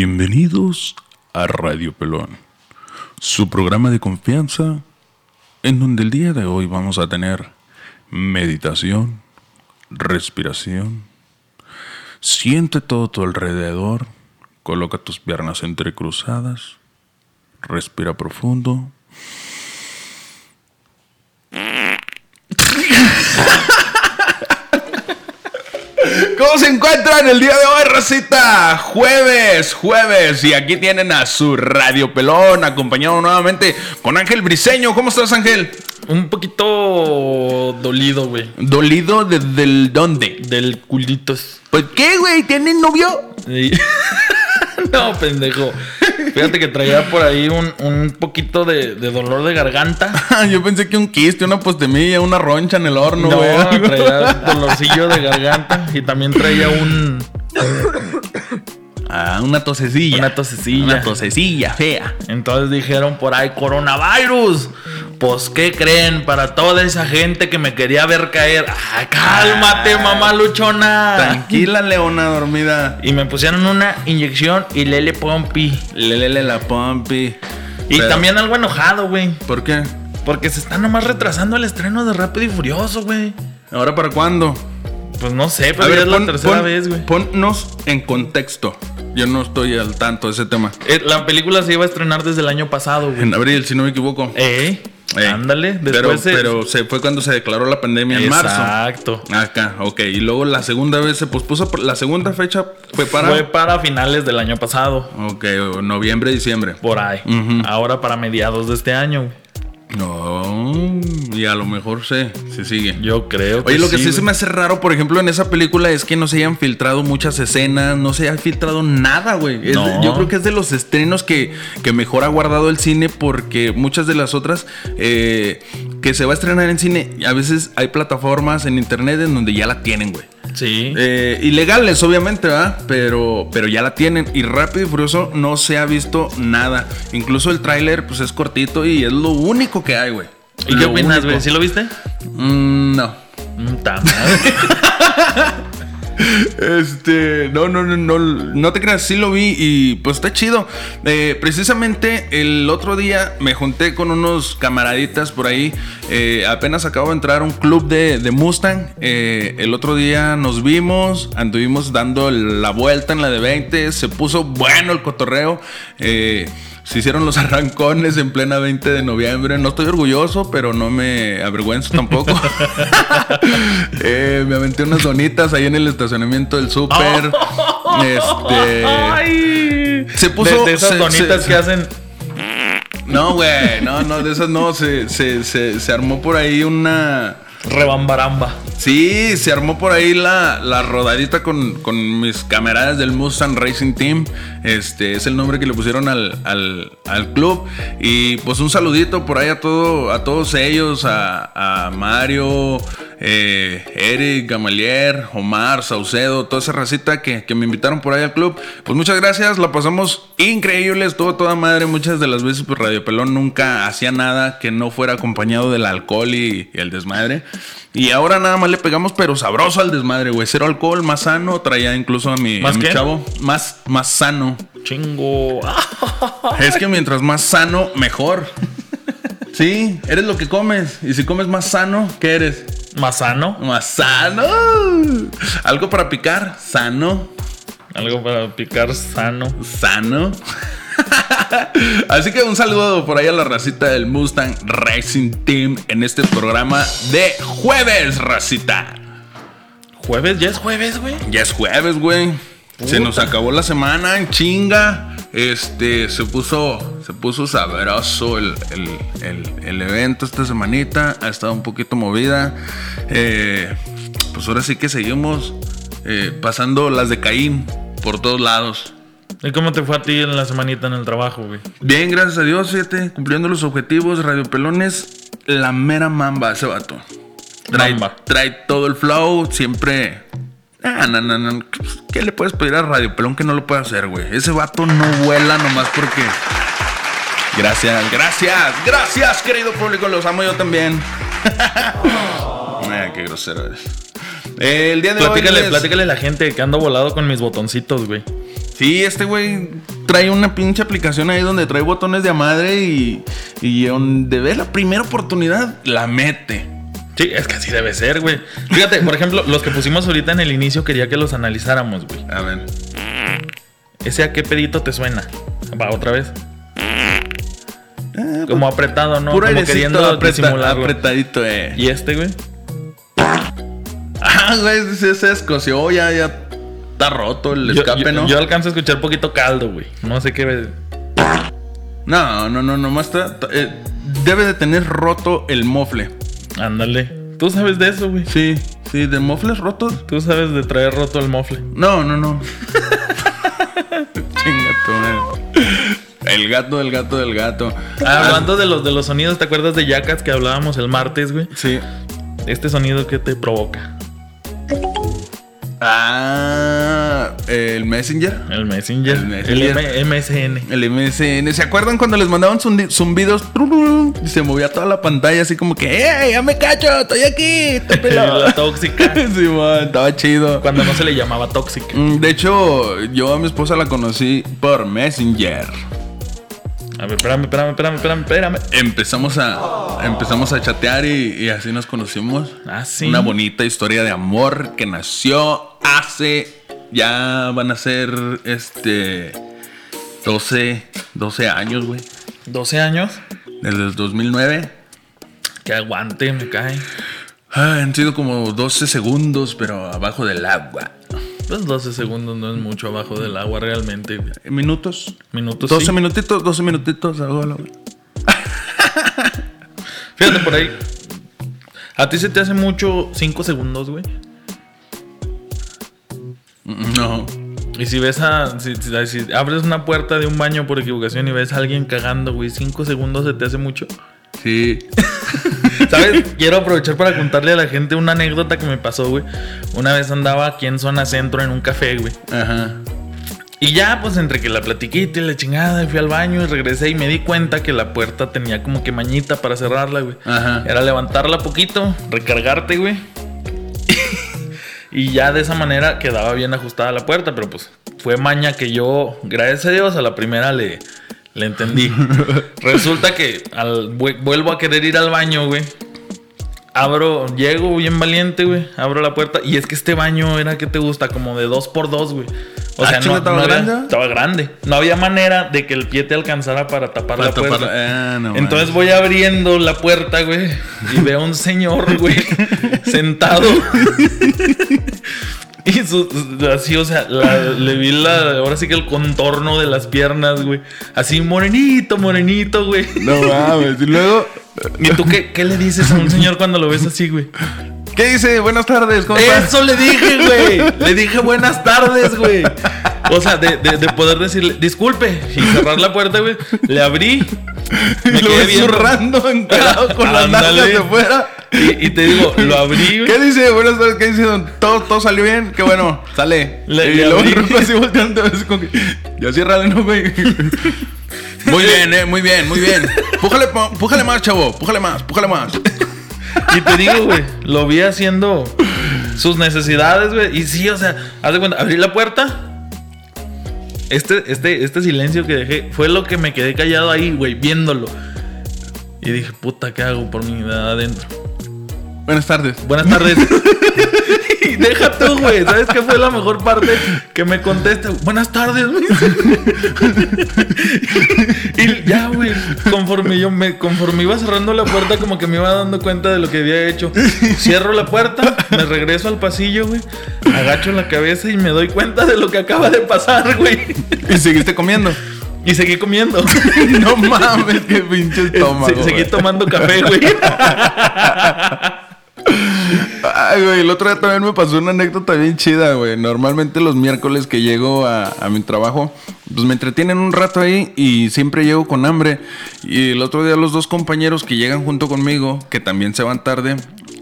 Bienvenidos a Radio Pelón, su programa de confianza en donde el día de hoy vamos a tener meditación, respiración. Siente todo tu alrededor, coloca tus piernas entrecruzadas, respira profundo. ¿Cómo se encuentran el día de hoy, Rosita? Jueves, jueves. Y aquí tienen a su Radio Pelón, acompañado nuevamente con Ángel Briseño. ¿Cómo estás, Ángel? Un poquito dolido, güey. ¿Dolido desde el dónde? Del culitos. ¿Pues qué, güey? ¿Tienes novio? Sí. no, pendejo. Fíjate que traía por ahí un, un poquito de, de dolor de garganta. Yo pensé que un quiste, una postemilla, una roncha en el horno, No, güey. traía dolorcillo de garganta y también traía un Ah, una tosecilla. una tosecilla. Una tosecilla fea. Entonces dijeron por ahí coronavirus. Pues qué creen para toda esa gente que me quería ver caer. Ay, cálmate, Ah. mamá luchona. Tranquila, leona dormida. Y me pusieron una inyección y lele pompi. Lelele la pompi. Y Pero- también algo enojado, güey. ¿Por qué? Porque se está nomás retrasando el estreno de Rápido y Furioso, güey. ¿Ahora para cuándo? Pues no sé, pero es la tercera vez, güey. Ponnos en contexto. Yo no estoy al tanto de ese tema. Eh, La película se iba a estrenar desde el año pasado, güey. En abril, si no me equivoco. Eh, Eh, ándale. Pero, se- pero se fue cuando se declaró la pandemia en marzo. Exacto. Acá, ok. Y luego la segunda vez se pospuso. La segunda fecha fue para. Fue para finales del año pasado. Ok, noviembre, diciembre. Por ahí. Ahora para mediados de este año. No, y a lo mejor se, se sigue. Yo creo que Oye, lo que sí, se me hace raro, por ejemplo, en esa película es que no se hayan filtrado muchas escenas, no se haya filtrado nada, güey. No. yo creo que es de los estrenos que, que mejor ha guardado el cine porque muchas de las otras eh, que se va a estrenar en cine, a veces hay plataformas en internet en donde ya la tienen, güey. Sí. Eh, ilegales, obviamente, ¿verdad? Pero, pero ya la tienen. Y Rápido y Furioso no se ha visto nada. Incluso el tráiler, pues es cortito y es lo único que hay, güey. ¿Y qué opinas, güey? ¿Sí lo viste? Mm, no. Mm. Este, no, no, no, no, no te creas, sí lo vi y pues está chido. Eh, precisamente el otro día me junté con unos camaraditas por ahí. eh, apenas acabo de entrar un club de, Mustang. Eh, el otro día nos vimos, anduvimos dando la vuelta en la de 20. Se puso bueno el cotorreo. Se hicieron los arrancones en plena 20 de noviembre. No estoy orgulloso, pero no me avergüenzo tampoco. Eh, me aventé unas donitas ahí en el estacionamiento del súper. Este. Ay. Se puso- De, de esas se- donitas se- que hacen. No, güey. No, no, de esas no. Se, se, se, se armó por ahí una. Rebambaramba. Sí, se armó por ahí la, la rodadita con, con mis camaradas del Mustang Racing Team. Este es el nombre que le pusieron al, al- club. Y pues un saludito por ahí a, todo, a todos ellos, a, Mario, eh, Eric, Gamalier, Omar, Saucedo, toda esa racita que, que me invitaron por ahí al club. Pues muchas gracias, la pasamos increíble, estuvo toda madre. Muchas de las veces pues Radio Pelón nunca hacía nada que no fuera acompañado del alcohol y el desmadre. Y ahora nada más le pegamos, pero sabroso al desmadre, güey. Cero alcohol, más sano. Traía incluso a mi, ¿Más a mi chavo. Más, más sano. Chingo. Es que mientras más sano, mejor. Sí, eres lo que comes. Y si comes más sano, ¿qué eres? Mazano. Más sano. Algo para picar, sano. Algo para picar sano. Sano. Así que un saludo por ahí a la racita del Mustang Racing Team en este programa de jueves, racita. Jueves, ya es jueves, güey. Ya es jueves, güey. Se nos acabó la semana en chinga. Este, se puso, se puso sabroso el, el- el- el evento esta semanita. Ha estado un poquito movida. Eh, pues ahora sí que seguimos eh, pasando las de Caín por todos lados. ¿Y cómo te fue a ti en la semanita en el trabajo, güey? Bien, gracias a Dios, fíjate, cumpliendo los objetivos. Radio Pelones, la mera mamba ese vato. Trae, Mamba. trae todo el flow, siempre. Ah, no, no, no. ¿Qué le puedes pedir a Radio Pelón que no lo puede hacer, güey? Ese vato no vuela nomás porque. Gracias, gracias, gracias, querido público. Los amo yo también. Ah, qué grosero eres. El día de Platícale, hoy. les- platícale a la gente que ando volado con mis botoncitos, güey. Sí, este güey trae una pinche aplicación ahí donde trae botones de a madre y, y donde ve la primera oportunidad, la mete. Sí, es que así debe ser, güey. Fíjate, por ejemplo, los que pusimos ahorita en el inicio quería que los analizáramos, güey. A ver. ¿Ese a qué pedito te suena? Va, otra vez. Ah, Como apretado, ¿no? puro Como queriendo apreta- disimularlo. apretadito, eh. ¿Y este, güey? Ah, güey, se, se escoció, ya, ya está roto el escape, yo- ¿no? yo alcanzo a escuchar poquito caldo, güey. No sé qué. No, no, no, nomás está. está- eh, debe de tener roto el mofle. Ándale. Tú sabes de eso, güey. Sí, sí, de mofles rotos. Tú sabes de traer roto el mofle. No, no, no. Chinga. El gato, el gato, del gato. Ah, hablando de los, de los sonidos, ¿te acuerdas de Jackass que hablábamos el martes, güey? Sí. Este sonido que te provoca. Ah, el Messenger. El Messenger. El Messenger. El M- MSN. El MSN. ¿Se acuerdan cuando les mandaban zumbidos? Y se movía toda la pantalla así como que, ¡eh! ¡Ya me cacho! ¡Estoy aquí! La tóxica. sí, man, estaba chido. Cuando no se le llamaba tóxica. Mm, De hecho, yo a mi esposa la conocí por Messenger. A ver, espérame, espérame, espérame, espérame, espérame. Empezamos a, empezamos a chatear y, y así nos conocimos. Ah, sí. Una bonita historia de amor que nació hace. Ya van a ser este. 12, 12 años, güey. 12 años. Desde el 2009. Que aguante, me cae. Ah, han sido como 12 segundos, pero abajo del agua. Pues 12 segundos no es mucho abajo del agua realmente. ¿Minutos? Minutos. 12 sí. minutitos, 12 minutitos. abajo del agua. Fíjate por ahí. ¿A ti se te hace mucho 5 segundos, güey? No. Y si ves a. Si, si- si abres una puerta de un baño por equivocación y ves a alguien cagando, güey, 5 segundos se te hace mucho. Sí. ¿Sabes? Quiero aprovechar para contarle a la gente una anécdota que me pasó, güey. Una vez andaba aquí en zona centro en un café, güey. Ajá. Y ya, pues entre que la platiquita y la chingada, fui al baño y regresé y me di cuenta que la puerta tenía como que mañita para cerrarla, güey. Ajá. Era levantarla poquito, recargarte, güey. Y ya de esa manera quedaba bien ajustada la puerta, pero pues fue maña que yo, gracias a Dios, a la primera le, le entendí. Resulta que al, vu- vuelvo a querer ir al baño, güey. Abro, llego bien valiente, güey. Abro la puerta. Y es que este baño era, ¿qué te gusta? Como de dos por dos, güey. O Ah, sea, chinga, no, ¿estaba no había- grande? estaba grande. No había manera de que el pie te alcanzara para tapar Para la puerta. tapar- ah, no Entonces voy abriendo la puerta, güey. Y veo a un señor, güey, sentado. Y su- así, o sea, la- le vi la, ahora sí que el contorno de las piernas, güey. Así morenito, morenito, güey. No mames. Y luego. ¿Y tú qué, qué le dices a un señor cuando lo ves así, güey? ¿Qué dice? Buenas tardes. Eso le dije, güey. Le dije buenas tardes, güey. O sea, de, de- de poder decirle, disculpe, y cerrar la puerta, güey. Le abrí. Me lo quedé zurrando, encarado con las nalgas de fuera. Y, y te digo, lo abrí, güey. ¿Qué dice? Buenas tardes, ¿qué dice? Todo, todo salió bien, qué bueno, sale. Le- y le luego abrí. Así volteando, así como que. Ya cierra no, güey. Muy bien, eh, muy bien, muy bien. Pújale más, chavo. Pújale más, pújale más. Y te digo, güey, lo vi haciendo sus necesidades, güey. Y sí, o sea, haz de cuenta, abrí la puerta. Este, este, este silencio que dejé fue lo que me quedé callado ahí, güey, viéndolo. Y dije, puta, ¿qué hago por mi edad adentro? Buenas tardes. Buenas tardes. deja tú, güey. ¿Sabes qué fue la mejor parte? Que me contesta. Buenas tardes, güey. y ya, güey. Conforme yo me, conforme iba cerrando la puerta, como que me iba dando cuenta de lo que había hecho. Cierro la puerta, me regreso al pasillo, güey. Agacho la cabeza y me doy cuenta de lo que acaba de pasar, güey. Y seguiste comiendo. Y seguí comiendo. no mames, qué pinche estómago. Se- seguí tomando café, güey. Ay, güey, el otro día también me pasó una anécdota bien chida, güey. Normalmente los miércoles que llego a, a mi trabajo, pues me entretienen un rato ahí y siempre llego con hambre. Y el otro día los dos compañeros que llegan junto conmigo, que también se van tarde,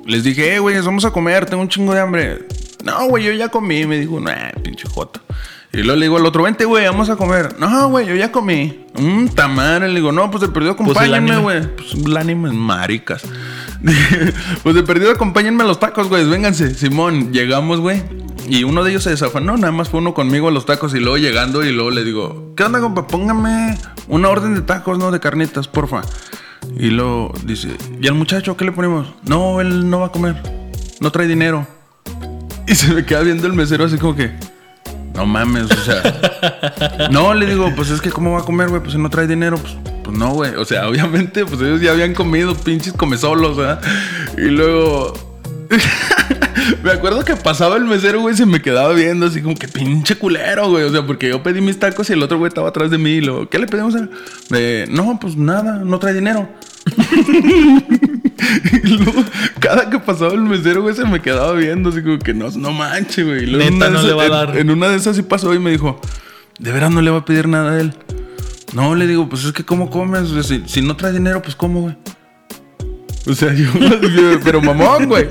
les dije, eh, güey, vamos a comer, tengo un chingo de hambre. No, güey, yo ya comí. Me dijo, nah, pinche joto. Y luego le digo al otro, vente, güey, vamos a comer. No, güey, yo ya comí. Un tamar. Le digo, no, pues de perdido Pues ánimo. güey. Pues el ánimo es maricas. pues de perdido acompáñenme a los tacos, güey. Vénganse. Simón, llegamos, güey. Y uno de ellos se desafanó, nada más fue uno conmigo a los tacos y luego llegando y luego le digo, ¿qué onda, compa? Póngame una orden de tacos, no de carnitas, porfa. Y luego dice, ¿y al muchacho qué le ponemos? No, él no va a comer, no trae dinero. Y se me queda viendo el mesero así como que, no mames, o sea. no, le digo, pues es que ¿cómo va a comer, güey? Pues si no trae dinero, pues, pues no, güey. O sea, obviamente, pues ellos ya habían comido, pinches come solos, ¿verdad? Y luego. me acuerdo que pasaba el mesero, güey, se me quedaba viendo así como que pinche culero, güey. O sea, porque yo pedí mis tacos y el otro güey estaba atrás de mí y luego, ¿qué le pedimos? A no, pues nada, no trae dinero. y luego, cada que pasaba el mesero, güey, se me quedaba viendo, así como que no, no manches, güey. Neta, no le va a dar. En, una de esas sí pasó y me dijo, ¿de veras no le va a pedir nada a él? No, le digo, pues es que ¿cómo comes? si, si no trae dinero, pues ¿cómo, güey? O sea, yo, pero mamón, güey.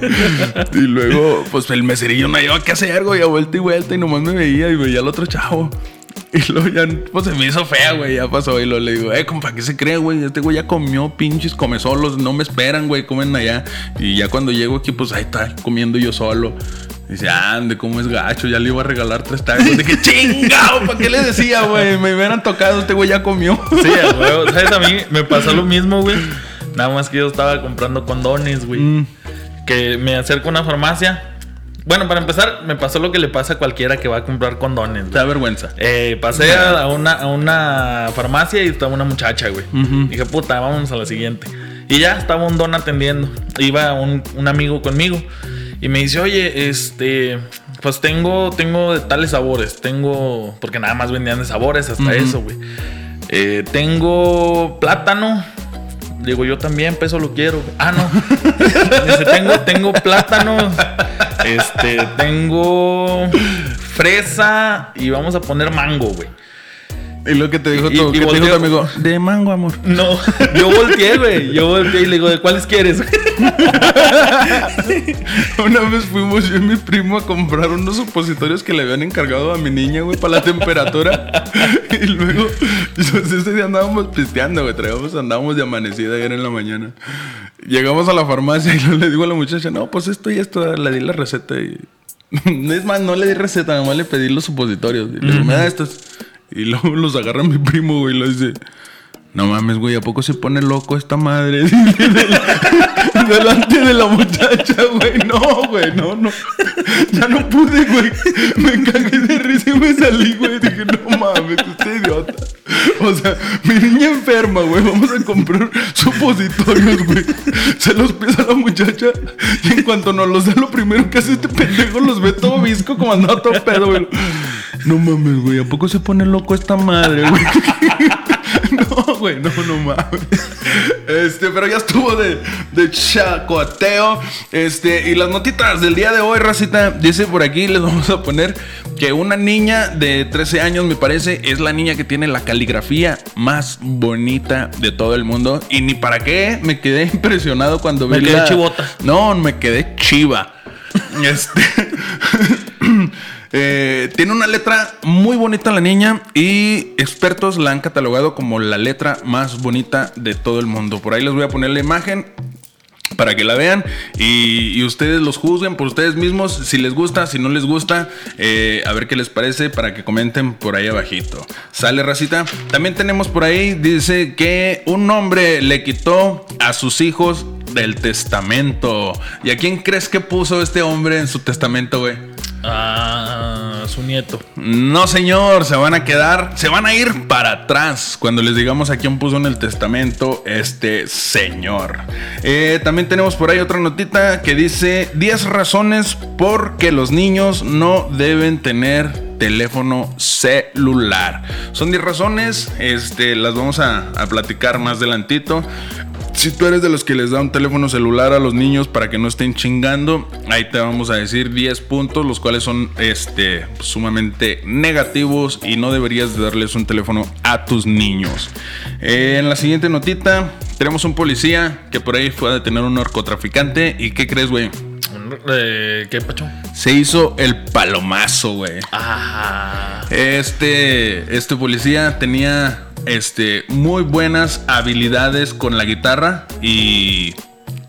Y luego, pues el meserillo no lleva qué hacer, güey, a vuelta y vuelta y nomás me veía y veía al otro chavo. Y luego ya, pues se me hizo fea, güey, ya pasó. Y luego le digo, eh, compa, ¿qué se cree, güey? Este güey ya comió pinches come solos, no me esperan, güey, comen allá. Y ya cuando llego aquí, pues ahí está, comiendo yo solo. Dice, ande, cómo es gacho, ya le iba a regalar tres tacos. De que chingado, ¿para qué le decía, güey? Me hubieran tocado, este güey ya comió. Sí, güey, ¿sabes? A mí me pasó lo mismo, güey. Nada más que yo estaba comprando condones, güey. Mm. Que me acerco a una farmacia. Bueno, para empezar, me pasó lo que le pasa a cualquiera que va a comprar condones. Te da vergüenza. Eh, pasé a, una, a una farmacia y estaba una muchacha, güey. Dije, puta, vamos a la siguiente. Y ya estaba un don atendiendo. Iba un, un amigo conmigo. Y me dice, oye, este, pues tengo, tengo de tales sabores. Tengo, porque nada más vendían de sabores hasta eso, güey. Eh, tengo plátano, Digo, yo también, peso lo quiero. Ah, no. Dice, tengo, tengo plátano. Este, tengo fresa y vamos a poner mango, güey. Y lo que te dijo tu, y, te dijo amigo, de mango, amor. No, yo volteé, güey. Yo volteé y le digo, ¿de cuáles quieres? Una vez fuimos yo y mi primo a comprar unos supositorios que le habían encargado a mi niña, güey, para la temperatura. y luego, pues, ese día andábamos pisteando, güey. Traíamos, andábamos de amanecida ayer en la mañana. Llegamos a la farmacia y le digo a la muchacha, no, pues esto y esto, le di la receta y. es más, no le di receta, nada más le pedí los supositorios. Y le digo, me da estos. Y luego los agarra mi primo, güey, y lo dice. No mames, güey, ¿a poco se pone loco esta madre? Delante de la muchacha, güey. No, güey, no, no. Ya no pude, güey. Me cagué de risa y me salí, güey. Dije, no mames, usted idiota. O sea, mi niña enferma, güey. Vamos a comprar supositorios, güey. Se los pisa la muchacha. Y en cuanto nos los da, lo primero que hace este pendejo los ve todo visco como andaba todo pedo, güey. No mames, güey. ¿A poco se pone loco esta madre, güey? No, güey, no, no mames. Este, pero ya estuvo de, de chacoteo. Este, y las notitas del día de hoy, racita, dice por aquí, les vamos a poner que una niña de 13 años, me parece, es la niña que tiene la caligrafía más bonita de todo el mundo. Y ni para qué, me quedé impresionado cuando vi. Me quedé chivota. No, me quedé chiva. Este. Eh, tiene una letra muy bonita la niña y expertos la han catalogado como la letra más bonita de todo el mundo. Por ahí les voy a poner la imagen para que la vean y, ustedes los juzguen por ustedes mismos si les gusta, si no les gusta, eh, a ver qué les parece para que comenten por ahí abajito. Sale racita. También tenemos por ahí, dice que un hombre le quitó a sus hijos del testamento. ¿Y a quién crees que puso este hombre en su testamento, güey? A su nieto. No, señor, se van a quedar, se van a ir para atrás cuando les digamos a quién puso en el testamento este señor. Eh, también tenemos por ahí otra notita que dice 10 razones por que los niños no deben tener teléfono celular. Son 10 razones, este, las vamos a, a platicar más adelantito. Si tú eres de los que les da un teléfono celular a los niños para que no estén chingando, ahí te vamos a decir 10 puntos, los cuales son este, sumamente negativos y no deberías darles un teléfono a tus niños. Eh, en la siguiente notita, tenemos un policía que por ahí fue a detener a un narcotraficante. ¿Y qué crees, güey? Eh, ¿Qué pacho? Se hizo el palomazo, güey. Ah. Este, este policía tenía este, muy buenas habilidades con la guitarra y,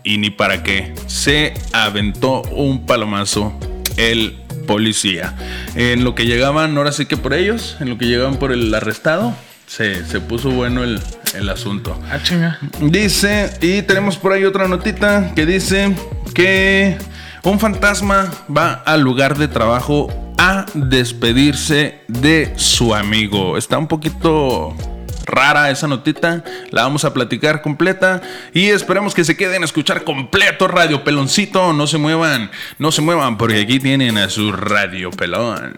y ni para qué. Se aventó un palomazo el policía. En lo que llegaban, ahora sí que por ellos, en lo que llegaban por el arrestado, se, se puso bueno el, el asunto. Ah, chinga. Dice, y tenemos por ahí otra notita que dice que un fantasma va al lugar de trabajo a despedirse de su amigo. Está un poquito rara esa notita, la vamos a platicar completa y esperemos que se queden a escuchar completo Radio Peloncito, no se muevan, no se muevan porque aquí tienen a su Radio Pelón.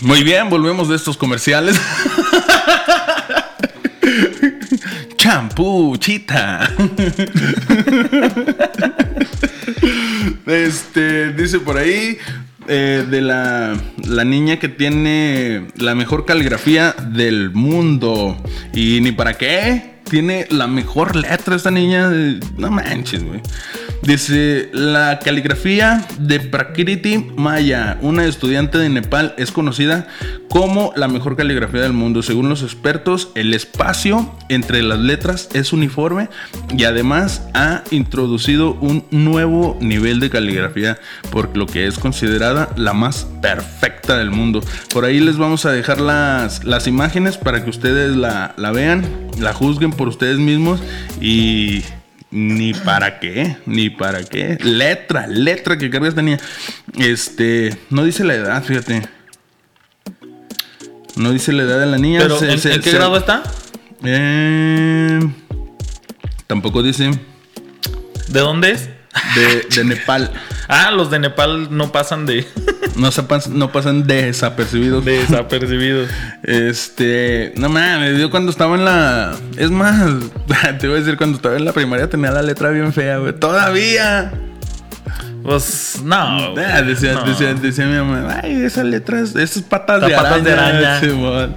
Muy bien, volvemos de estos comerciales. Champú, chita. Este, dice por ahí eh, de la, la niña que tiene la mejor caligrafía del mundo. Y ni para qué. Tiene la mejor letra esta niña. No manches, güey. Dice, la caligrafía de Prakriti Maya, una estudiante de Nepal, es conocida como la mejor caligrafía del mundo. Según los expertos, el espacio entre las letras es uniforme y además ha introducido un nuevo nivel de caligrafía por lo que es considerada la más perfecta del mundo. Por ahí les vamos a dejar las, las imágenes para que ustedes la, la vean, la juzguen por ustedes mismos y ni para qué, ni para qué. Letra, letra que cargas tenía. Este, no dice la edad, fíjate. No dice la edad de la niña. ¿Pero Se- ¿en, se- en qué se- grado está? Eh, tampoco dice. ¿De dónde es? De, de Nepal. Ah, los de Nepal no pasan de, No, se pas- no pasan desapercibidos. de desapercibidos. Este, no mames, yo cuando estaba en la. Es más, te voy a decir, cuando estaba en la primaria tenía la letra bien fea, güey. Todavía. Pues no. Ah, decía, no. decía, decía mi mamá, ay, esas letras, esas patas de patas de araña. araña. Simón.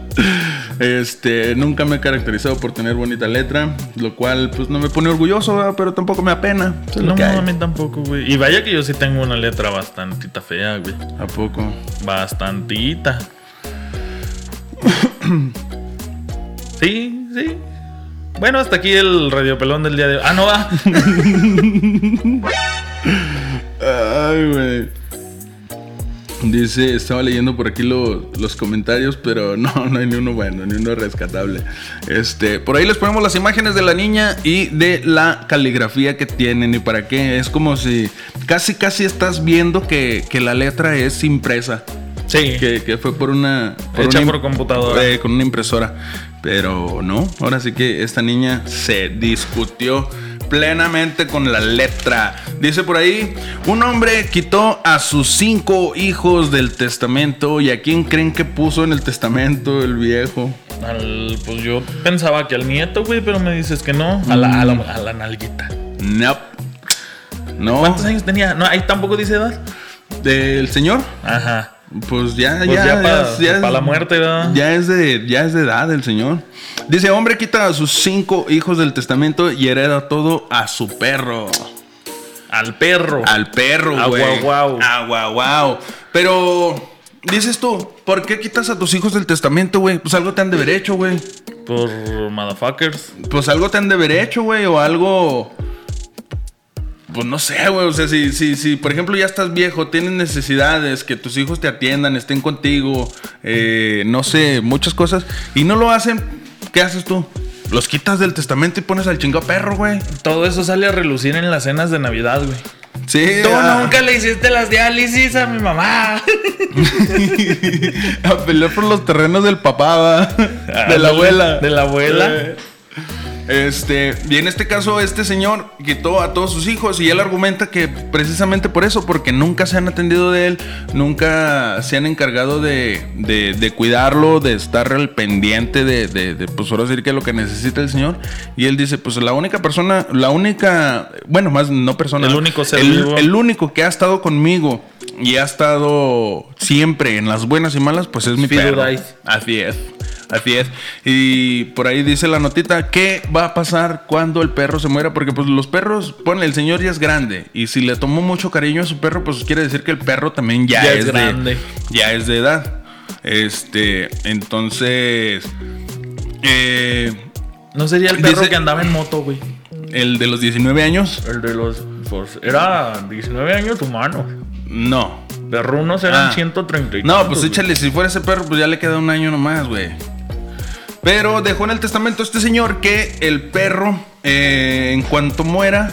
Este, nunca me he caracterizado por tener bonita letra, lo cual pues no me pone orgulloso, ¿verdad? pero tampoco me apena. No, a mí tampoco, güey. Y vaya que yo sí tengo una letra bastantita fea, güey. ¿A poco? Bastantita. sí, sí. Bueno, hasta aquí el radiopelón del día de hoy. Ah, no va. Güey. Dice, estaba leyendo por aquí lo- los comentarios, pero no, no hay ni uno bueno, ni uno rescatable. Este, por ahí les ponemos las imágenes de la niña y de la caligrafía que tienen y para qué. Es como si casi, casi estás viendo que, que la letra es impresa. Sí. Que, que fue por una. Hecha una por computadora. eh, con una impresora. Pero no, ahora sí que esta niña se discutió plenamente con la letra. Dice por ahí, un hombre quitó a sus cinco hijos del testamento. ¿Y a quién creen que puso en el testamento el viejo? Al- pues yo pensaba que al nieto, güey, pero me dices que no. A la, a la, a la nalguita. No. No. ¿Cuántos años tenía? No, ahí tampoco dice edad. ¿Del señor? Ajá. Pues ya, Pues ya, ya pa- ya es- pa la muerte, ¿verdad? Ya es de, ya es de edad el señor. Dice, hombre quita a sus cinco hijos del testamento y hereda todo a su perro. Al perro. Al perro, güey. guau, guau. A guau, guau. Pero, dices tú, ¿por qué quitas a tus hijos del testamento, güey? Pues algo te han de haber hecho, güey. Por motherfuckers. Pues algo te han de haber hecho, güey, o algo... Pues no sé, güey. O sea, si, si, si, por ejemplo, ya estás viejo, tienes necesidades, que tus hijos te atiendan, estén contigo, eh, no sé, muchas cosas, y no lo hacen, ¿qué haces tú? Los quitas del testamento y pones al chingado perro, güey. Todo eso sale a relucir en las cenas de Navidad, güey. Sí. Tú a- nunca le hiciste las diálisis a mi mamá. a pelear por los terrenos del papá, ¿va? de la abuela. De la abuela. Eh, Este, y en este caso, este señor quitó a todos sus hijos y él argumenta que precisamente por eso, porque nunca se han atendido de él, nunca se han encargado de, de- de cuidarlo, de estar al pendiente de, pues ahora decir que es lo que necesita el señor. Y él dice, pues la única persona, la única, bueno, más no persona, El único ser el, vivo. el único que ha estado conmigo y ha estado siempre en las buenas y malas, pues es mi perro. Así es. Así es. Y por ahí dice la notita, ¿qué va a pasar cuando el perro se muera? Porque pues los perros, ponle, el señor ya es grande. Y si le tomó mucho cariño a su perro, pues quiere decir que el perro también ya, Ya es, es de- grande. ya es de edad. Este, entonces... eh, No sería el perro Dice- que andaba en moto, güey. el de los 19 años. El de los. Pues era 19 años humano. No. Perrunos eran Ah. 130 y No, pues échale, si fuera ese perro, pues ya le queda un año nomás, güey. Pero dejó en el testamento este señor que el perro, eh, en cuanto muera,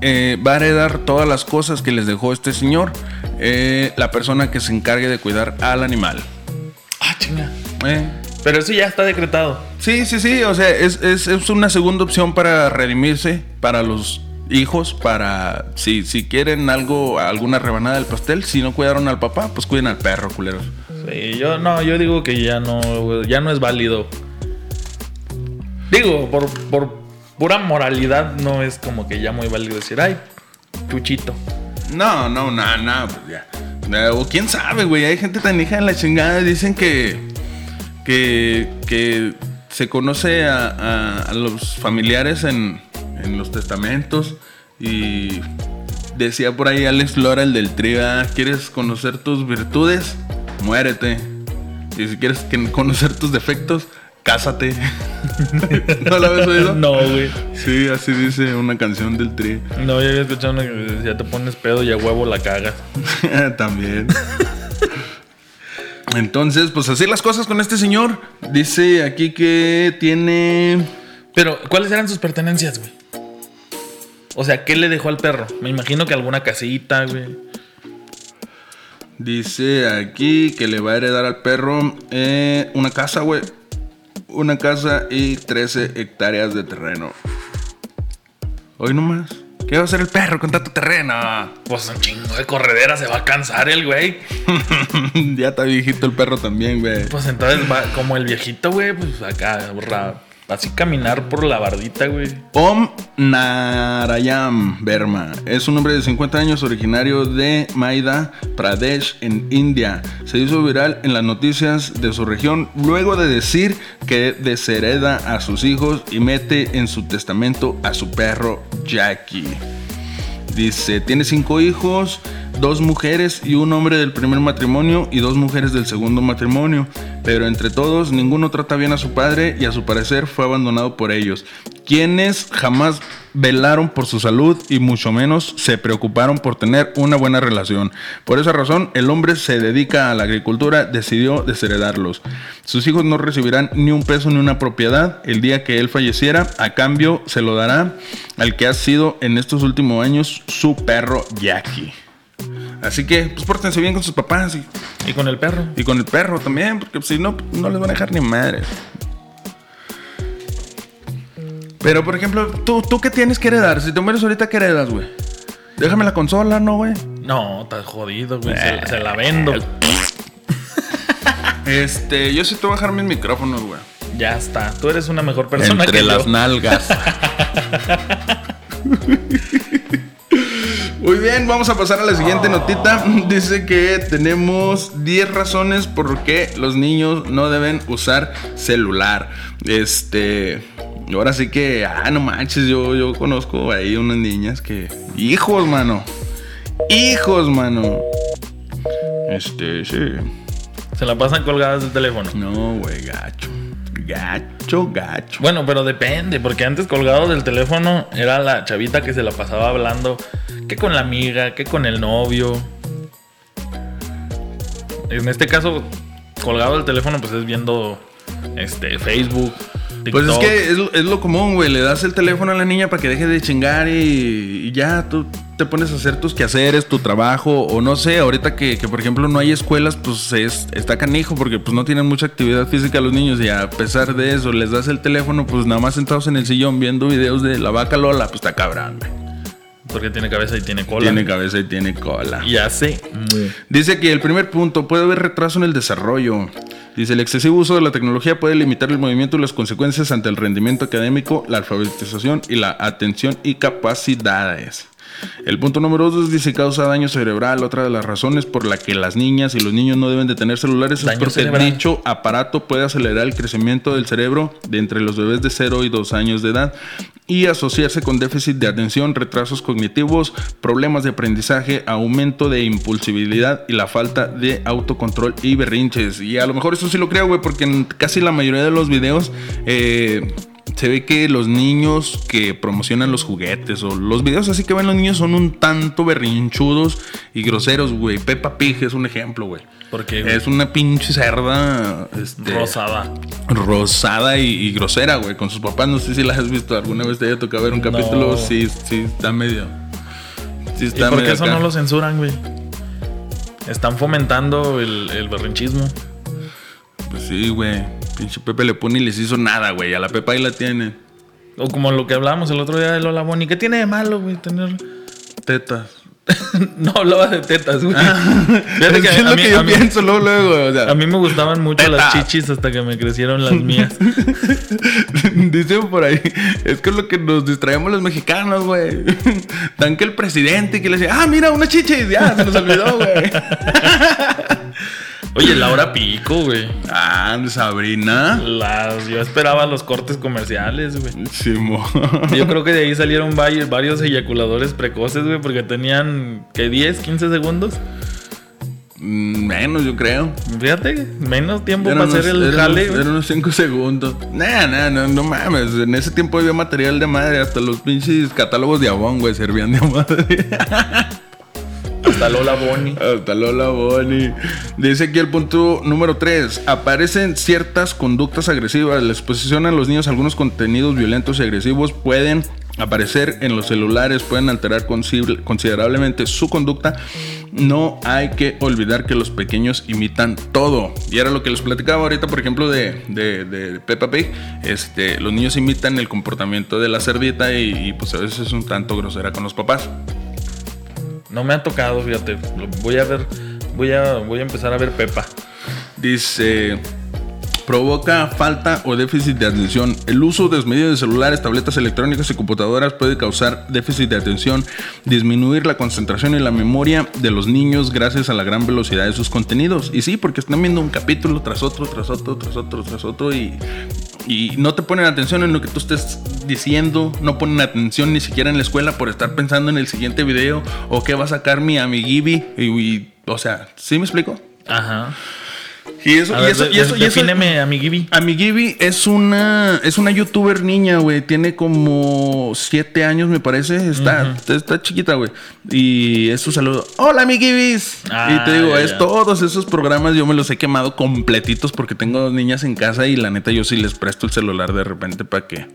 eh, va a heredar todas las cosas que les dejó este señor, eh, la persona que se encargue de cuidar al animal. Ah, chinga. Pero eso ya está decretado. Sí, sí, sí, o sea, es, es- es una segunda opción para redimirse para los hijos, para si, si quieren algo, alguna rebanada del pastel, si no cuidaron al papá, pues cuiden al perro, culeros. Sí, yo no, yo digo que ya no, ya no es válido. Digo, por, por pura moralidad no es como que ya muy válido decir, ay, chuchito. No, no, no, no, pues ya. O quién sabe, güey. Hay gente tan hija de la chingada. Dicen que. que. que se conoce a, a- a los familiares en, en los testamentos. Y decía por ahí Alex Lora, el del Triga. ¿Quieres conocer tus virtudes? Muérete. Y si quieres conocer tus defectos, cásate. ¿No lo habías oído? No, güey. Sí, así dice una canción del Tri. No, yo había escuchado una que decía, te pones pedo y a huevo la cagas. También. Entonces, pues así las cosas con este señor. Dice aquí que tiene. Pero, ¿cuáles eran sus pertenencias, güey? O sea, ¿qué le dejó al perro? Me imagino que alguna casita, güey. Dice aquí que le va a heredar al perro eh, una casa, güey. Una casa y 13 hectáreas de terreno. Hoy nomás. ¿Qué va a hacer el perro con tanto terreno? Pues un chingo de corredera, se va a cansar el güey. ya está viejito el perro también, güey. Pues entonces va como el viejito, güey, pues acá, ra- así caminar por la bardita, güey. Om Narayam Verma es un hombre de 50 años originario de Maida Pradesh en India. Se hizo viral en las noticias de su región luego de decir que deshereda a sus hijos y mete en su testamento a su perro Jackie. Dice, tiene cinco hijos, dos mujeres y un hombre del primer matrimonio y dos mujeres del segundo matrimonio. Pero entre todos, ninguno trata bien a su padre y a su parecer fue abandonado por ellos, quienes jamás velaron por su salud y mucho menos se preocuparon por tener una buena relación. Por esa razón, el hombre se dedica a la agricultura, decidió desheredarlos. Sus hijos no recibirán ni un peso ni una propiedad. El día que él falleciera, a cambio se lo dará al que ha sido en estos últimos años su perro Jackie. Así que, pues pórtense bien con sus papás y, Y con el perro. y con el perro también, porque si no, no les van a dejar ni madres. Pero, por ejemplo, ¿tú, ¿tú qué tienes que heredar? Si te mueres ahorita, ¿qué heredas, güey? Déjame la consola, ¿no, güey? No, estás jodido, güey. Se, se la vendo. Este, yo sí te voy a dejar mis micrófonos, güey. Ya está. Tú eres una mejor persona Entre que las yo. nalgas. Muy bien, vamos a pasar a la siguiente notita. Dice que tenemos 10 razones por qué los niños no deben usar celular. Este, ahora sí que, ah, no manches, yo, yo conozco ahí unas niñas que, hijos, mano. Hijos, mano. Este, sí. Se la pasan colgadas del teléfono. No, güey, gacho. Gacho, gacho. Bueno, pero depende, porque antes colgado del teléfono era la chavita que se la pasaba hablando, que con la amiga, que con el novio. En este caso, colgado del teléfono, pues es viendo este Facebook. Pues es que es, lo- es lo común, güey. Le das el teléfono a la niña para que deje de chingar y, y ya tú te pones a hacer tus quehaceres, tu trabajo, o no sé, ahorita que, que, por ejemplo no hay escuelas, pues es, está canijo porque pues no tienen mucha actividad física los niños y a pesar de eso les das el teléfono, pues nada más sentados en el sillón viendo videos de la vaca Lola, pues está cabrón, güey. Porque tiene cabeza y tiene cola. Tiene cabeza y tiene cola. Y hace. mu. Dice que el primer punto puede haber retraso en el desarrollo. Dice el excesivo uso de la tecnología puede limitar el movimiento y las consecuencias ante el rendimiento académico, la alfabetización y la atención y capacidades. El punto número dos dice causa daño cerebral. Otra de las razones por la que las niñas y los niños no deben de tener celulares es porque cerebral. dicho aparato puede acelerar el crecimiento del cerebro de entre los bebés de 0 y 2 años de edad y asociarse con déficit de atención, retrasos cognitivos, problemas de aprendizaje, aumento de impulsibilidad y la falta de autocontrol y berrinches. Y a lo mejor eso sí lo creo, güey, porque en casi la mayoría de los videos... eh, se ve que los niños que promocionan los juguetes o los videos así que ven los niños son un tanto berrinchudos y groseros, güey. Peppa Pig es un ejemplo, güey. Porque Es una pinche cerda este, rosada. rosada y, y grosera, güey, con sus papás. No sé si la has visto alguna vez te haya tocado ver un No. capítulo. Sí, sí, está medio. Sí, ¿Y está por qué eso acá. no lo censuran, güey? Están fomentando el, el berrinchismo. Pues sí, güey. Pinche Pepe le pone y les hizo nada, güey. A la Pepa ahí la tiene. O como lo que hablábamos el otro día de Lola Bonnie. ¿Qué tiene de malo, güey, tener... Tetas. no hablaba de tetas, güey. Fíjate que es a lo mí- que yo mí- pienso luego, luego. O sea, A mí me gustaban mucho las chichis hasta que me crecieron las mías. Dicen por ahí, es que es lo que nos distraemos los mexicanos, güey. Tan que el presidente que le decía, ah, mira, una chicha y ya, se nos olvidó, güey. Oye, Laura Pico, güey. Ah, Sabrina. Las, yo esperaba los cortes comerciales, güey. Simón. Yo creo que de ahí salieron varios, varios eyaculadores precoces, güey, porque tenían, ¿qué? 10, 15 segundos. Mm, Menos, yo creo. Fíjate, menos tiempo para hacer el eran jale. unos-. Eran unos 5 segundos. Nah, nah, no, no mames. En ese tiempo había material de madre. Hasta los pinches catálogos de Avon, güey, servían de madre. Hasta Lola Bonnie. Hasta Lola Bonnie. Dice aquí el punto número 3. Aparecen ciertas conductas agresivas. La exposición a los niños a algunos contenidos violentos y agresivos pueden aparecer en los celulares, pueden alterar consider- considerablemente su conducta. No hay que olvidar que los pequeños imitan todo. Y era lo que les platicaba ahorita, por ejemplo, de Peppa Pig. Este, los niños imitan el comportamiento de la cerdita y, y, pues a veces es un tanto grosera con los papás. No me ha tocado, fíjate. Voy a ver, voy a, voy a empezar a ver Pepa. Dice, provoca falta o déficit de atención. El uso desmedido de celulares, tabletas electrónicas y computadoras puede causar déficit de atención, disminuir la concentración y la memoria de los niños gracias a la gran velocidad de sus contenidos. Y sí, porque están viendo un capítulo tras otro, tras otro, tras otro, tras otro y... Y no te ponen atención en lo que tú estés diciendo, no ponen atención ni siquiera en la escuela por estar pensando en el siguiente video o qué va a sacar mi amiguibi. Y, y, o sea, ¿sí me explico? Ajá. Y eso, A y ver, eso, y eso, y eso- defíneme a mi Gibi. Amiguibi es una es una youtuber niña, güey. Tiene como siete años, me parece. Está, está chiquita, güey. Y es su saludo. Hola, amiguibis. Ah, y te digo, ya, es ya. todos esos programas yo me los he quemado completitos porque tengo dos niñas en casa y la neta yo sí les presto el celular de repente para que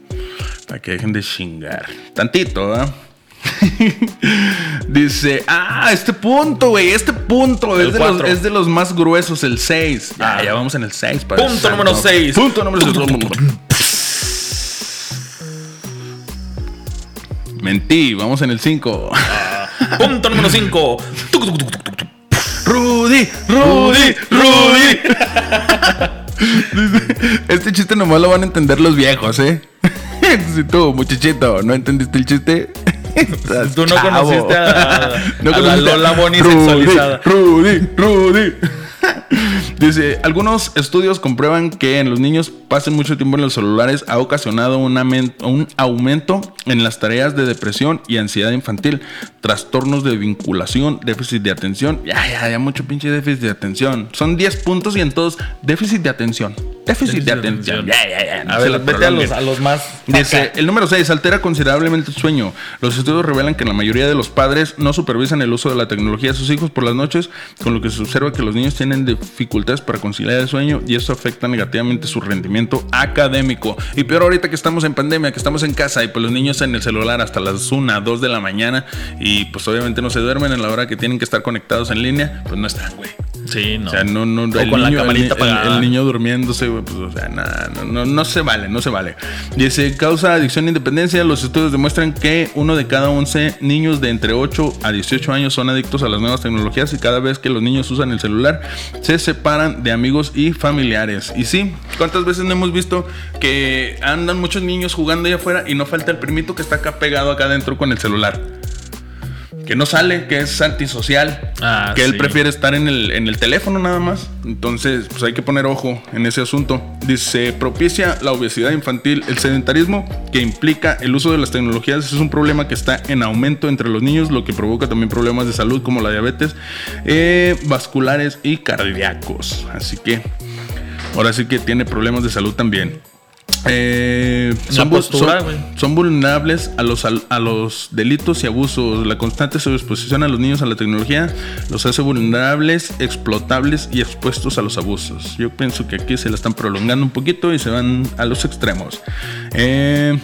para que dejen de chingar. Tantito, ¿ah? Dice, ah, este punto, güey, este punto es de, los, es de los más gruesos, el 6. Ya, Ah. ya vamos en el 6. Punto número seis. Punto número 6. Mentí, vamos en el 5. Punto número 5. Rudy, Rudy, Rudy. Dice, este chiste nomás lo van a entender los viejos, ¿eh? Si tú, muchachito, no entendiste el chiste. Tú no chavo. conociste a- la Lola Bonnie Rudy, sexualizada. Rudy, Rudy. Dice, algunos estudios comprueban que en los niños pasen mucho tiempo en los celulares ha ocasionado un, aumento en las tareas de depresión y ansiedad infantil, trastornos de vinculación, déficit de atención. Ya, ya, ya, mucho pinche déficit de atención. Son 10 puntos y en todos, déficit de atención. Déficit, de atención. Ya, ya, ya. no A ver, vete a los, a los más. Dice, el número 6, altera considerablemente el sueño. Los estudios revelan que la mayoría de los padres no supervisan el uso de la tecnología de sus hijos por las noches, con lo que se observa que los niños tienen dificultades para conciliar el sueño y eso afecta negativamente su rendimiento académico. Y peor ahorita que estamos en pandemia, que estamos en casa y pues los niños en el celular hasta las 1, 2 de la mañana y pues obviamente no se duermen en la hora que tienen que estar conectados en línea, pues no están, güey. Sí, no. O sea, no, no, O el con la niño, camarita el, el- apagada. el niño durmiéndose, pues, o sea, nada, no, no, no se vale, no se vale. Dice, causa adicción e independencia. Los estudios demuestran que uno de cada 11 niños de entre 8 a 18 años son adictos a las nuevas tecnologías y cada vez que los niños usan el celular, se separan de amigos y familiares. Y sí, ¿cuántas veces no hemos visto que andan muchos niños jugando allá afuera y no falta el primito que está acá pegado acá adentro con el celular? que no sale, que es antisocial, Ah, que él sí. prefiere estar en el, en el teléfono nada más. Entonces, pues hay que poner ojo en ese asunto. Dice, propicia la obesidad infantil. El sedentarismo que implica el uso de las tecnologías es un problema que está en aumento entre los niños, lo que provoca también problemas de salud como la diabetes, eh, vasculares y cardíacos. Así que, ahora sí que tiene problemas de salud también. Eh, son, vu- postura, son- güey. son vulnerables a los, a los delitos y abusos. La constante sobreexposición a los niños a la tecnología los hace vulnerables, explotables y expuestos a los abusos. Yo pienso que aquí se la están prolongando un poquito y se van a los extremos. Eh,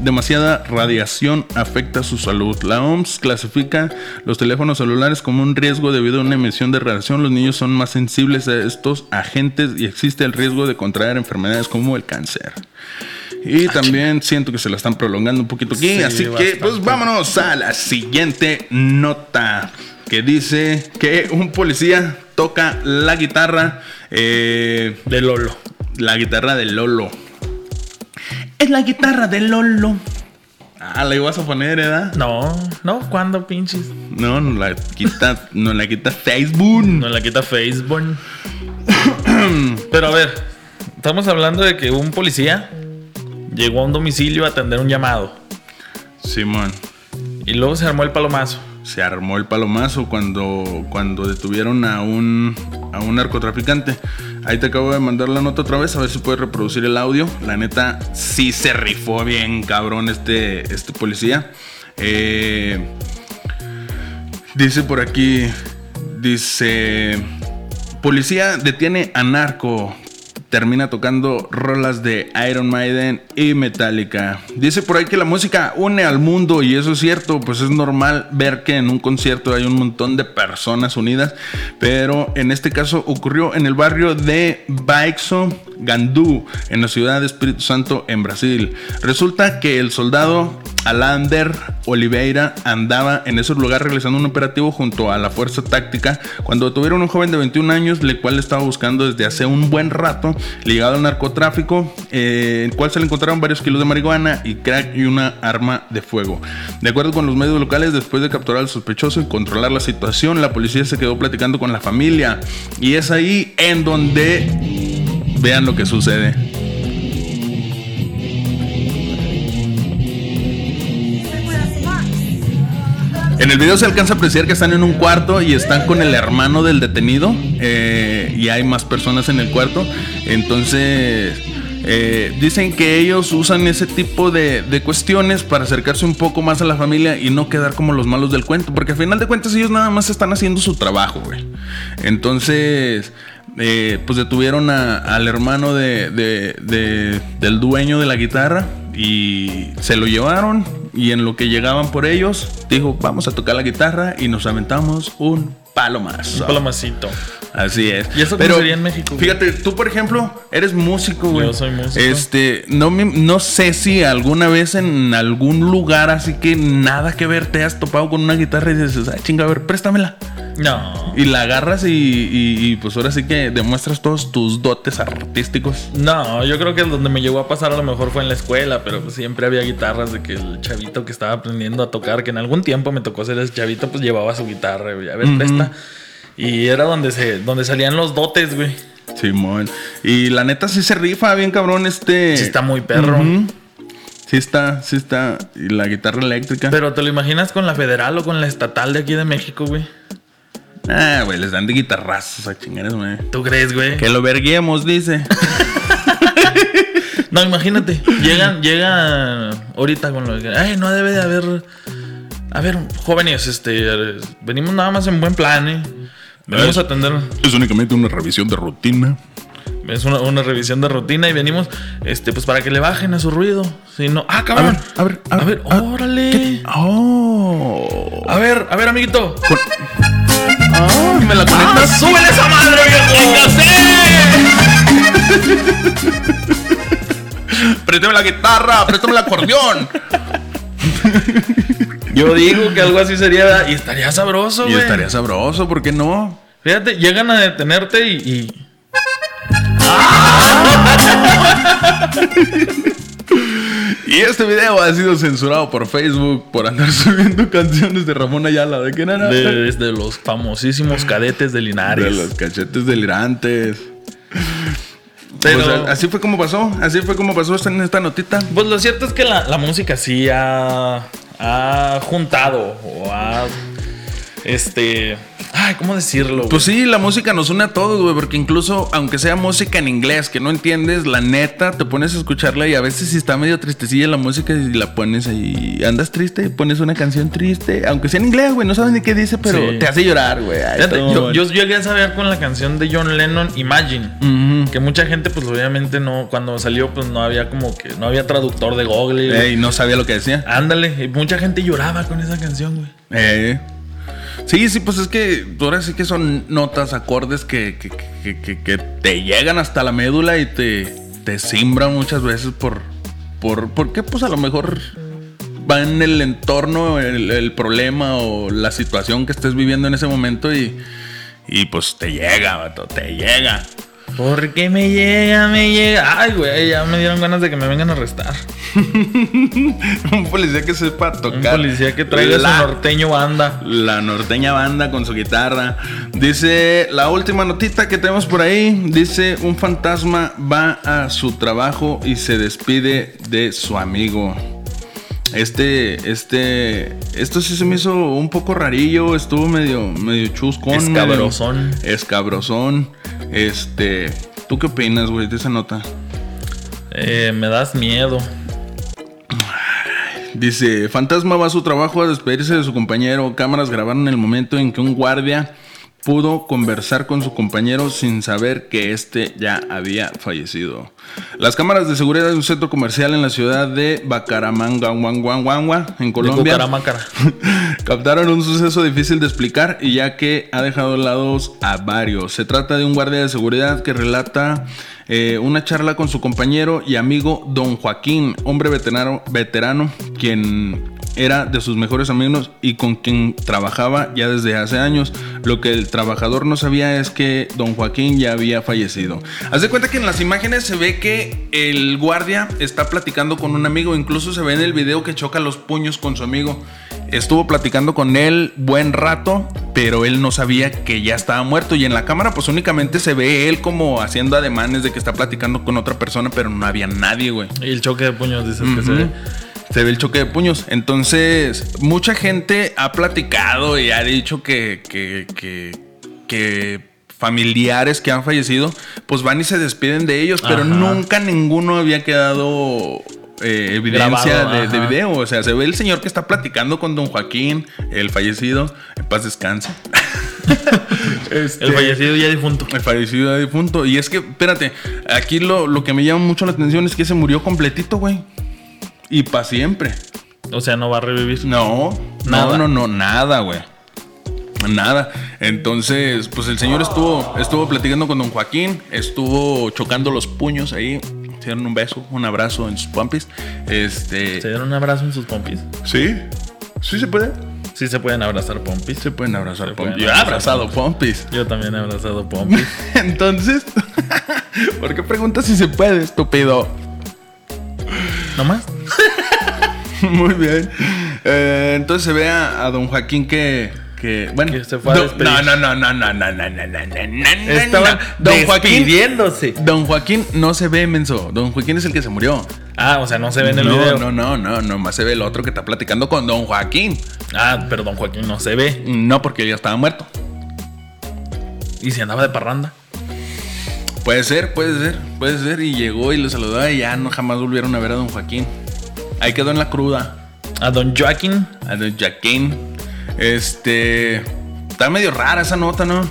demasiada radiación afecta su salud. La OMS clasifica los teléfonos celulares como un riesgo debido a una emisión de radiación. Los niños son más sensibles a estos agentes y existe el riesgo de contraer enfermedades como el cáncer. Y también siento que se la están prolongando un poquito aquí. Sí, así que, pues vámonos a la siguiente nota. Que dice que un policía toca la guitarra. eh, De Lolo. la guitarra de Lolo. Es la guitarra de Lolo. Ah, la ibas a poner, ¿verdad? No, no, ¿cuándo pinches? No, no la quita, no la quita Facebook. No la quita Facebook. Pero a ver, estamos hablando de que un policía llegó a un domicilio a atender un llamado. Simón. Y luego se armó el palomazo. Se armó el palomazo cuando, cuando detuvieron a un, a un narcotraficante. Ahí te acabo de mandar la nota otra vez, a ver si puedes reproducir el audio. La neta, sí se rifó bien, cabrón, este, este policía. Eh, dice por aquí, dice, policía detiene a narco. Termina tocando rolas de Iron Maiden y Metallica. Dice por ahí que la música une al mundo y eso es cierto, pues es normal ver que en un concierto hay un montón de personas unidas, pero en este caso ocurrió en el barrio de Baixo Gandú, en la ciudad de Espíritu Santo, en Brasil. Resulta que el soldado Alander Oliveira andaba en ese lugar realizando un operativo junto a la fuerza táctica cuando detuvieron a un joven de 21 años, el cual estaba buscando desde hace un buen rato, ligado al narcotráfico, eh, en el cual se le encontraron varios kilos de marihuana y crack y una arma de fuego. De acuerdo con los medios locales, después de capturar al sospechoso y controlar la situación, la policía se quedó platicando con la familia y es ahí en donde vean lo que sucede. En el video se alcanza a apreciar que están en un cuarto y están con el hermano del detenido eh, y hay más personas en el cuarto. Entonces eh, dicen que ellos usan ese tipo de, de cuestiones para acercarse un poco más a la familia y no quedar como los malos del cuento, porque al final de cuentas ellos nada más están haciendo su trabajo, güey. Entonces eh, pues detuvieron a- al hermano de, de- de- del dueño de la guitarra y se lo llevaron y en lo que llegaban por ellos dijo vamos a tocar la guitarra y nos aventamos un palo más. Un palomacito. Así es. ¿Y eso cómo sería en México, güey? Fíjate, tú por ejemplo eres músico, güey. Yo soy músico. Este, no, me- no sé si alguna vez en algún lugar así que nada que ver te has topado con una guitarra y dices, ay chinga, a ver, préstamela. No. Y la agarras y, y- y, pues ahora sí que demuestras todos tus dotes artísticos. No, yo creo que donde me llegó a pasar a lo mejor fue en la escuela, pero pues siempre había guitarras de que el chavito que estaba aprendiendo a tocar, que en algún tiempo me tocó ser ese chavito, pues llevaba su guitarra, güey. A ver, presta. Y era donde se, donde salían los dotes, güey. Simón. Y la neta sí se rifa bien cabrón este. Sí está muy perro. Sí está, sí está. Y la guitarra eléctrica. Pero te lo imaginas con la federal o con la estatal de aquí de México, güey. Ah, güey, les dan de guitarrazos a chingares, güey. ¿Tú crees, güey? Que lo verguemos, dice. No, imagínate. Llegan, llega ahorita con lo que. Ay, no debe de haber. A ver, jóvenes, este. Venimos nada más en buen plan, eh. Venimos a atender. Es únicamente una revisión de rutina. Es una, una revisión de rutina y venimos, este, pues para que le bajen a su ruido. Si no. ¡Ah, A cabrón! ver, a ver, A ver, ah, órale. ¿qué? Oh. A ver, a ver, amiguito. Ah, me la ¡Ah, conectas. súbele esa madre, Préstame la guitarra, préstame el acordeón. Yo digo que algo así sería. Y estaría sabroso, y güey. estaría sabroso, ¿por qué no? Fíjate, llegan a detenerte y. y- Y este video ha sido censurado por Facebook por andar subiendo canciones de Ramón Ayala. ¿De quién era? de- desde los famosísimos cadetes de Linares. De los cachetes delirantes. Pero- sea, así fue como pasó. Así fue como pasó en esta notita. Pues lo cierto es que la, la música sí ha, ha juntado o ha Este. Ay, ¿cómo decirlo? güey? Pues sí, la música nos une a todos, güey, porque incluso aunque sea música en inglés que no entiendes, la neta, te pones a escucharla y a veces si está medio tristecilla la música y la pones ahí, andas triste y pones una canción triste, aunque sea en inglés, güey, no sabes ni qué dice, pero Sí. te hace llorar, güey. Ay, Fíjate, todo yo, bueno. yo llegué a saber con la canción de John Lennon, Imagine. Que mucha gente, pues obviamente no, cuando salió, pues no había como que, no había traductor de Google. Ey, no sabía lo que decía. Ándale, y mucha gente lloraba con esa canción, güey. Eh. Sí, sí, pues es que ahora sí que son notas, acordes que, que, que- te llegan hasta la médula y te, te simbran muchas veces por, por. Porque pues a lo mejor va en el entorno, el, problema o la situación que estés viviendo en ese momento y, y pues te llega, vato, te llega. Porque me llega, me llega. Ay, güey, ya me dieron ganas de que me vengan a arrestar. Un policía que sepa Un tocar. policía que traiga la- su norteño banda. La norteña banda con su guitarra. Dice, la última notita que tenemos por ahí, dice, un fantasma va a su trabajo y se despide de su amigo. Este, este, esto sí se me hizo un poco rarillo, estuvo medio, medio chuscón. Escabrosón. medio escabrosón. Este, ¿tú qué opinas, güey, de esa nota? Eh, me das miedo. Dice, Fantasma va a su trabajo a despedirse de su compañero. Cámaras grabaron el momento en que un guardia pudo conversar con su compañero sin saber que este ya había fallecido. Las cámaras de seguridad de un centro comercial en la ciudad de Bacaramanga, en Colombia, captaron un suceso difícil de explicar y ya que ha dejado helados a varios. Se trata de un guardia de seguridad que relata eh, una charla con su compañero y amigo Don Joaquín, hombre veterano, veterano, quien era de sus mejores amigos y con quien trabajaba ya desde hace años. Lo que el trabajador no sabía es que Don Joaquín ya había fallecido. Haz de cuenta que en las imágenes se ve que el guardia está platicando con un amigo, incluso se ve en el video que choca los puños con su amigo. Estuvo platicando con él buen rato, pero él no sabía que ya estaba muerto. Y en la cámara, pues únicamente se ve él como haciendo ademanes de que está platicando con otra persona, pero no había nadie, güey. Y el choque de puños, dices que se ve. Se ve el choque de puños. Entonces, mucha gente ha platicado y ha dicho que, que, que, que familiares que han fallecido, pues van y se despiden de ellos, pero Ajá. nunca ninguno había quedado eh, evidencia Grabado, de, video. O sea, se ve el señor que está platicando con don Joaquín, el fallecido, en paz descanse. Este, El fallecido ya difunto. el fallecido ya difunto. Y es que, espérate, aquí lo, lo que me llama mucho la atención es que se murió completito, güey. Y para siempre. O sea, no va a revivir. No, Nada. no, no, no, nada, güey. Nada. Entonces, pues el señor estuvo, estuvo platicando con don Joaquín, estuvo chocando los puños ahí. Se dieron un beso, un abrazo en sus pompis. Este. Se dieron un abrazo en sus pompis. Sí. Sí se puede. Sí se pueden abrazar pompis. Se pueden abrazar Se pompis. pueden Yo he abrazado pompis. Yo también he abrazado pompis. Entonces, ¿por qué preguntas si se puede, estúpido? ¿No más? Muy bien. Eh, entonces se ve a, a don Joaquín que, que bueno, Que se fue a do- despedir. no, no, no, no, no, no, no, no, no, no, no, Estaban no. Don Joaquín, despidiéndose. Don Joaquín no se ve menso. Don Joaquín es el que se murió. Ah, o sea, no se ve en el no, video. no, no, no, nomás se ve el otro que está platicando con Don Joaquín. Ah, pero don Joaquín no se ve. No, porque ya estaba muerto. Y se andaba de parranda. Puede ser, puede ser, puede ser. Y llegó y lo saludó y ya no jamás volvieron a ver a Don Joaquín. Ahí quedó en la cruda. A don Joaquín. A Don Joaquín. Este. Está medio rara esa nota, ¿no?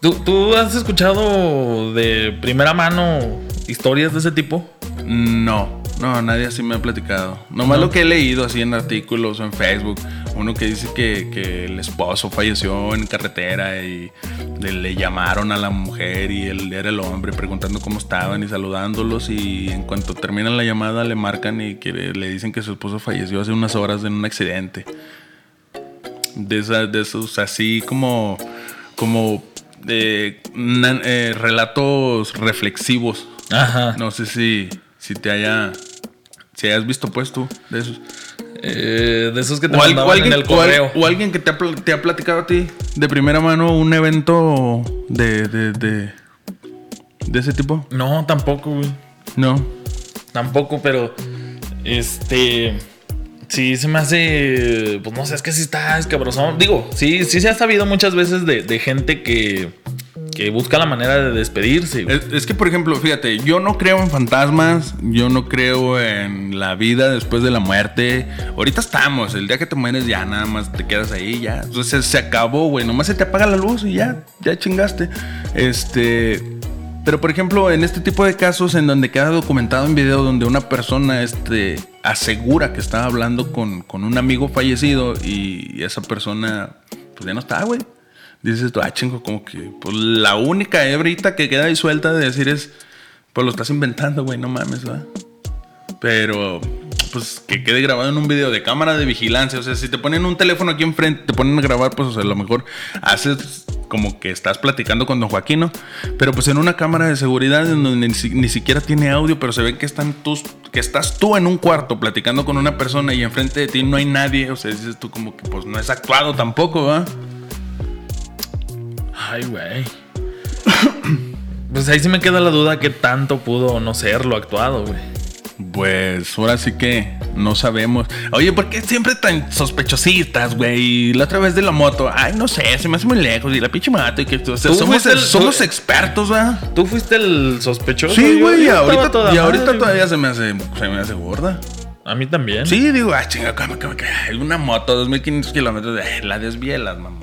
¿Tú, tú has escuchado de primera mano historias de ese tipo? No, no, nadie así me ha platicado. Nomás No. lo que he leído así en artículos o en Facebook. Uno que dice que, que el esposo falleció en carretera y le, llamaron a la mujer y él era el hombre preguntando cómo estaban y saludándolos y en cuanto termina la llamada le marcan y que le dicen que su esposo falleció hace unas horas en un accidente. De, de esos así como, como eh, na- eh, relatos reflexivos. Ajá. No sé si, si te haya. Si hayas visto, pues tú, de esos. Eh, de esos que te O, mandaban alguien, en el correo. o alguien que te ha, pl- te ha platicado a ti de primera mano un evento de, de, de, de ese tipo. No, tampoco, güey. No. Tampoco, pero. Este. Sí, se me hace. Pues no sé, es que sí está escabrosón. Digo, sí, sí se ha sabido muchas veces de, de gente que, que busca la manera de despedirse. es que, por ejemplo, fíjate, yo no creo en fantasmas, yo no creo en la vida después de la muerte. Ahorita estamos, el día que te mueres ya nada más te quedas ahí, ya. Entonces se acabó, güey, nomás se te apaga la luz y ya, ya chingaste. Este... Pero por ejemplo, en este tipo de casos en donde queda documentado en video donde una persona este, asegura que estaba hablando con, con un amigo fallecido y esa persona pues ya no está, güey. Dices tú, ah, chingo, como que pues la única hebrita que queda ahí suelta de decir es, pues lo estás inventando, güey, no mames, ¿va? Pero, pues que quede grabado en un video de cámara de vigilancia. O sea, si te ponen un teléfono aquí enfrente, te ponen a grabar, pues o sea, a lo mejor haces como que estás platicando con don Joaquino. Pero pues en una cámara de seguridad en donde ni siquiera tiene audio, pero se ve que, están tus, que estás tú en un cuarto platicando con una persona y enfrente de ti no hay nadie. O sea, dices tú como que pues no es actuado tampoco, ¿va? Ay, güey. Pues ahí sí me queda la duda que tanto pudo no serlo actuado, güey. Pues ahora sí que no sabemos. Oye, ¿por qué siempre tan sospechositas, güey? La otra vez de la moto. Ay, no sé, se me hace muy lejos. Y la pinche moto. Y que, o sea, Tú somos, el- somos tú- expertos, ¿verdad? ¿Tú fuiste el sospechoso? Sí, güey. Y ahorita, y ahorita madre, todavía se me hace, se me hace gorda. A mí también. Sí, digo, ay, chinga, como, como que hay una moto, 2500 kilómetros. la desvielas, mamá.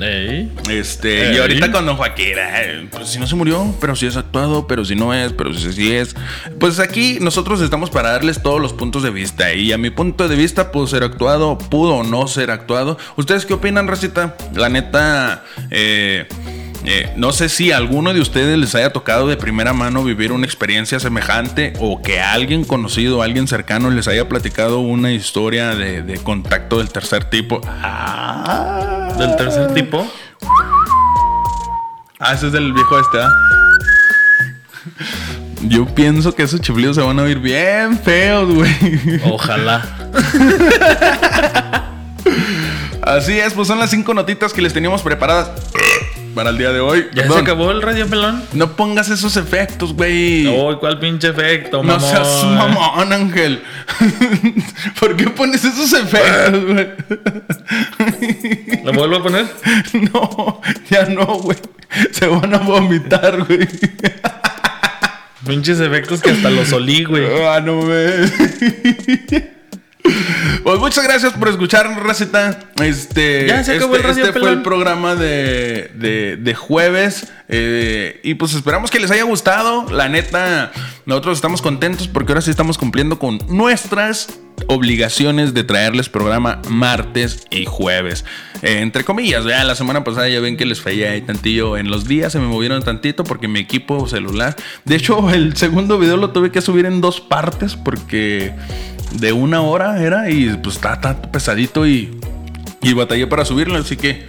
Ey. Este, y ahorita con Don Joaquín, ay, pues si no se murió, pero si es actuado, pero si no es, pero si sí es. Pues aquí nosotros estamos para darles todos los puntos de vista. Y a mi punto de vista, pudo ser actuado, pudo no ser actuado. ¿Ustedes qué opinan, Racita? La neta, eh, eh, no sé si a alguno de ustedes les haya tocado de primera mano vivir una experiencia semejante o que alguien conocido, alguien cercano les haya platicado una historia de, de contacto del tercer tipo. Ah. Del tercer tipo. Ah, ese es del viejo este, ¿ah? Yo pienso que esos chiflidos se van a oír bien feos, güey. Ojalá. Así es, pues son las cinco notitas que les teníamos preparadas para el día de hoy. ¿Ya se acabó el radio pelón? No pongas esos efectos, güey. Uy, ¿cuál pinche efecto, No mamón? seas mamón, Ángel. ¿Por qué pones esos efectos, güey? ¿Lo vuelvo a poner? No, ya no, güey. Se van a vomitar, güey. Pinches efectos que hasta los olí, güey. Ah, no me. Pues muchas gracias por escuchar, Receta. Este, Ya se acabó este, el radio, este fue el programa de, de- de jueves. eh, y pues esperamos que les haya gustado. La neta, nosotros estamos contentos porque ahora sí estamos cumpliendo con nuestras obligaciones de traerles programa martes y jueves. Eh, entre comillas, ya la semana pasada ya ven que les fallé ahí tantillo en los días, se me movieron tantito porque mi equipo celular. De hecho, el segundo video lo tuve que subir en dos partes porque de una hora era y pues está tan pesadito y, y batallé para subirlo, así que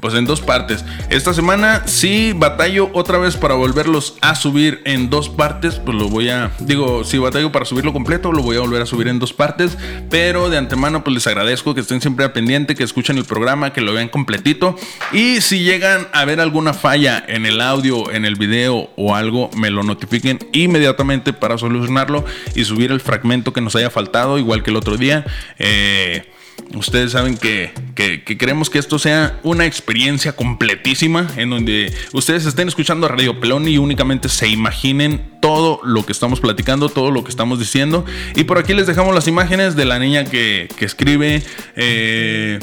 pues en dos partes. Esta semana sí batallo otra vez para volverlos a subir en dos partes, pues lo voy a, digo, si batallo para subirlo completo, lo voy a volver a subir en dos partes, pero de antemano pues les agradezco que estén siempre pendiente, que escuchen el programa, que lo vean completito y si llegan a ver alguna falla en el audio, en el video o algo, me lo notifiquen inmediatamente para solucionarlo y subir el fragmento que nos haya faltado, igual que el otro día. Eh, Ustedes saben que, que- que queremos que esto sea una experiencia completísima en donde ustedes estén escuchando Radio Pelón y únicamente se imaginen todo lo que estamos platicando, todo lo que estamos diciendo. Y por aquí les dejamos las imágenes de la niña que, que escribe. eh,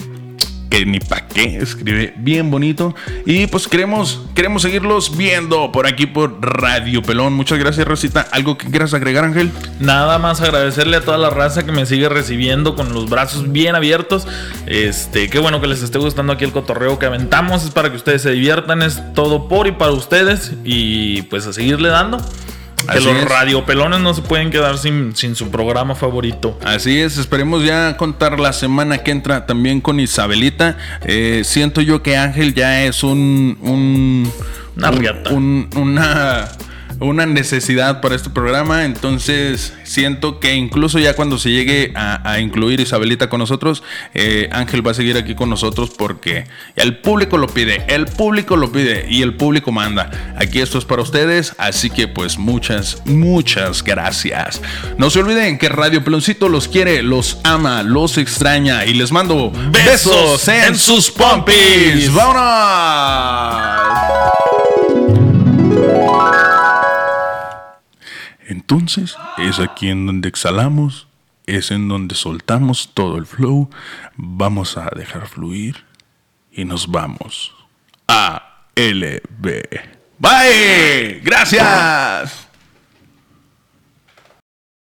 ni pa' qué, escribe bien bonito. Y pues queremos, queremos seguirlos viendo por aquí por Radio Pelón. Muchas gracias, Rosita. ¿Algo que quieras agregar, Ángel? Nada más agradecerle a toda la raza que me sigue recibiendo con los brazos bien abiertos. Este, qué bueno que les esté gustando aquí el cotorreo que aventamos. Es para que ustedes se diviertan. Es todo por y para ustedes. Y pues a seguirle dando. Que Así los es. radiopelones no se pueden quedar sin, sin su programa favorito. Así es, esperemos ya contar la semana que entra también con Isabelita. Eh, siento yo que Ángel ya es un. un Una un- un- una. Una necesidad para este programa. Entonces siento que incluso ya cuando se llegue a, incluir Isabelita con nosotros, eh, Ángel va a seguir aquí con nosotros porque el público lo pide, el público lo pide y el público manda. Aquí esto es para ustedes, así que pues muchas, muchas gracias. No se olviden que Radio Peloncito los quiere, los ama, los extraña y les mando besos, en, sus pompis. ¡Vámonos! Entonces es aquí en donde exhalamos, es en donde soltamos todo el flow, vamos a dejar fluir y nos vamos a LB. Bye, gracias.